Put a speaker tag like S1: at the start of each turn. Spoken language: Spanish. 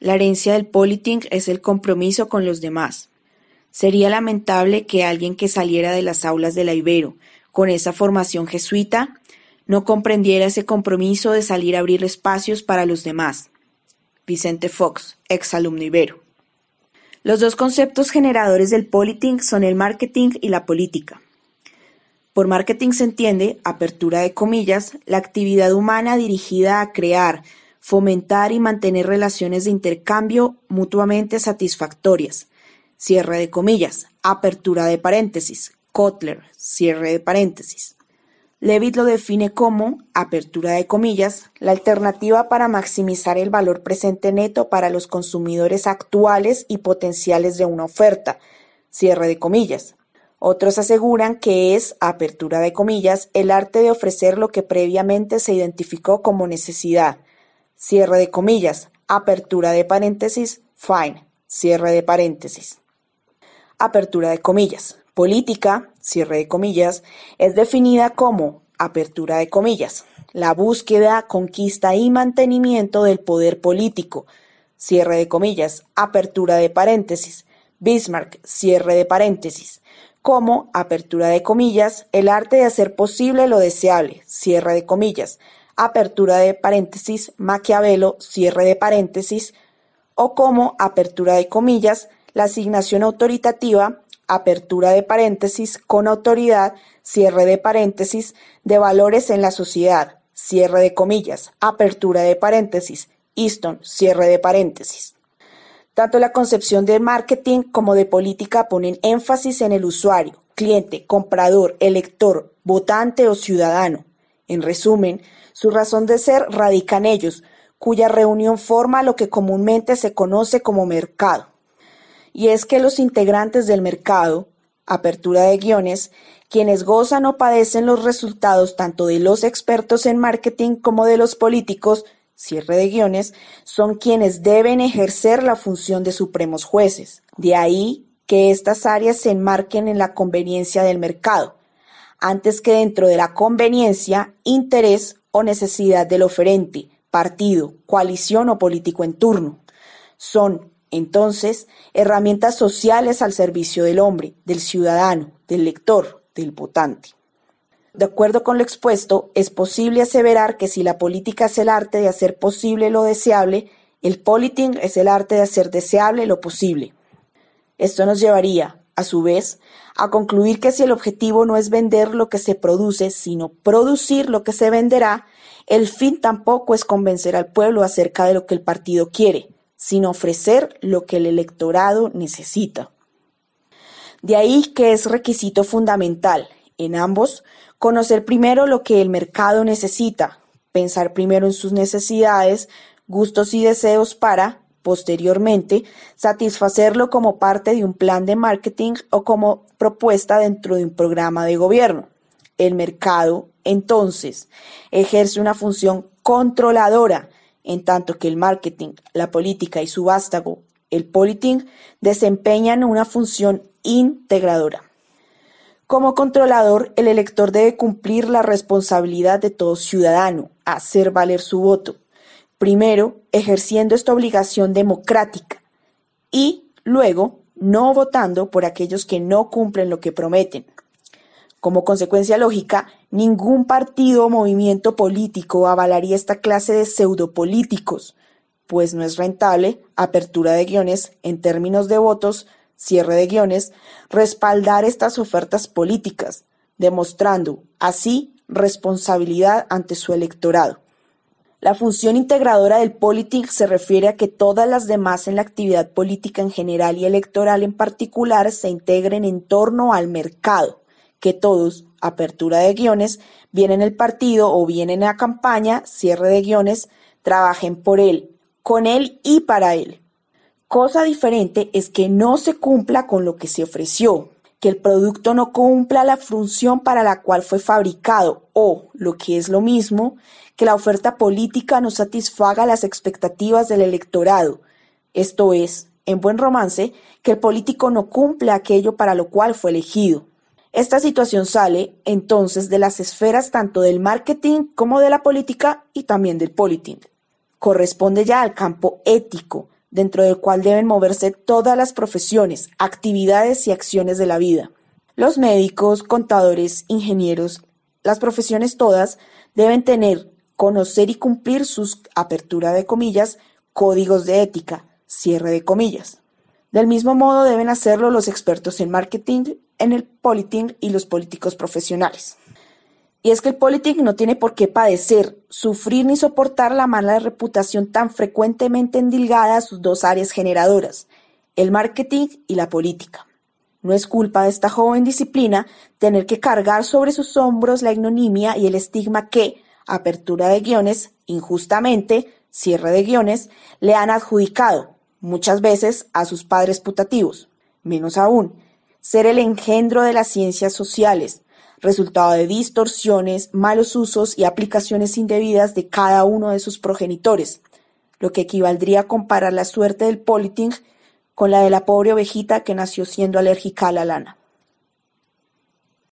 S1: La herencia del politing es el compromiso con los demás. Sería lamentable que alguien que saliera de las aulas de la Ibero con esa formación jesuita no comprendiera ese compromiso de salir a abrir espacios para los demás. Vicente Fox, ex alumno Ibero. Los dos conceptos generadores del politing son el marketing y la política. Por marketing se entiende, apertura de comillas, la actividad humana dirigida a crear, fomentar y mantener relaciones de intercambio mutuamente satisfactorias, cierre de comillas, apertura de paréntesis, Kotler, cierre de paréntesis. Levitt lo define como, apertura de comillas, la alternativa para maximizar el valor presente neto para los consumidores actuales y potenciales de una oferta, cierre de comillas. Otros aseguran que es, apertura de comillas, el arte de ofrecer lo que previamente se identificó como necesidad, cierre de comillas, apertura de paréntesis, fine, cierre de paréntesis. Apertura de comillas. Política, cierre de comillas, es definida como, apertura de comillas, la búsqueda, conquista y mantenimiento del poder político, cierre de comillas, apertura de paréntesis, Bismarck, cierre de paréntesis, como, apertura de comillas, el arte de hacer posible lo deseable, cierre de comillas, apertura de paréntesis, Maquiavelo, cierre de paréntesis, o como, apertura de comillas, la asignación autoritativa, apertura de paréntesis, con autoridad, cierre de paréntesis, de valores en la sociedad, cierre de comillas, apertura de paréntesis, Easton, cierre de paréntesis. Tanto la concepción de marketing como de política ponen énfasis en el usuario, cliente, comprador, elector, votante o ciudadano. En resumen, su razón de ser radica en ellos, cuya reunión forma lo que comúnmente se conoce como mercado y es que los integrantes del mercado, apertura de guiones, quienes gozan o padecen los resultados tanto de los expertos en marketing como de los políticos, cierre de guiones, son quienes deben ejercer la función de supremos jueces. De ahí que estas áreas se enmarquen en la conveniencia del mercado, antes que dentro de la conveniencia, interés o necesidad del oferente, partido, coalición o político en turno. Son entonces, herramientas sociales al servicio del hombre, del ciudadano, del lector, del votante. De acuerdo con lo expuesto, es posible aseverar que si la política es el arte de hacer posible lo deseable, el politing es el arte de hacer deseable lo posible. Esto nos llevaría, a su vez, a concluir que si el objetivo no es vender lo que se produce, sino producir lo que se venderá, el fin tampoco es convencer al pueblo acerca de lo que el partido quiere, sin ofrecer lo que el electorado necesita. De ahí que es requisito fundamental en ambos conocer primero lo que el mercado necesita, pensar primero en sus necesidades, gustos y deseos para, posteriormente, satisfacerlo como parte de un plan de marketing o como propuesta dentro de un programa de gobierno. El mercado, entonces, ejerce una función controladora en tanto que el marketing, la política y su vástago, el politing, desempeñan una función integradora. Como controlador, el elector debe cumplir la responsabilidad de todo ciudadano, hacer valer su voto, primero ejerciendo esta obligación democrática y luego no votando por aquellos que no cumplen lo que prometen, como consecuencia lógica, ningún partido o movimiento político avalaría esta clase de pseudopolíticos, pues no es rentable, apertura de guiones, en términos de votos, cierre de guiones, respaldar estas ofertas políticas, demostrando así responsabilidad ante su electorado. La función integradora del politic se refiere a que todas las demás en la actividad política en general y electoral en particular se integren en torno al mercado, que todos, apertura de guiones, bien en el partido o bien en la campaña, cierre de guiones, trabajen por él, con él y para él. Cosa diferente es que no se cumpla con lo que se ofreció, que el producto no cumpla la función para la cual fue fabricado o, lo que es lo mismo, que la oferta política no satisfaga las expectativas del electorado, esto es, en buen romance, que el político no cumple aquello para lo cual fue elegido. Esta situación sale entonces de las esferas tanto del marketing como de la política y también del politing. Corresponde ya al campo ético, dentro del cual deben moverse todas las profesiones, actividades y acciones de la vida. Los médicos, contadores, ingenieros, las profesiones todas deben tener, conocer y cumplir sus, apertura de comillas, códigos de ética, cierre de comillas. Del mismo modo deben hacerlo los expertos en marketing, en el politing y los políticos profesionales. Y es que el politic no tiene por qué padecer, sufrir ni soportar la mala reputación tan frecuentemente endilgada a sus dos áreas generadoras, el marketing y la política. No es culpa de esta joven disciplina tener que cargar sobre sus hombros la ignominia y el estigma que, apertura de guiones, injustamente, cierre de guiones, le han adjudicado, muchas veces a sus padres putativos. Menos aún, ser el engendro de las ciencias sociales, resultado de distorsiones, malos usos y aplicaciones indebidas de cada uno de sus progenitores, lo que equivaldría a comparar la suerte del politing con la de la pobre ovejita que nació siendo alérgica a la lana.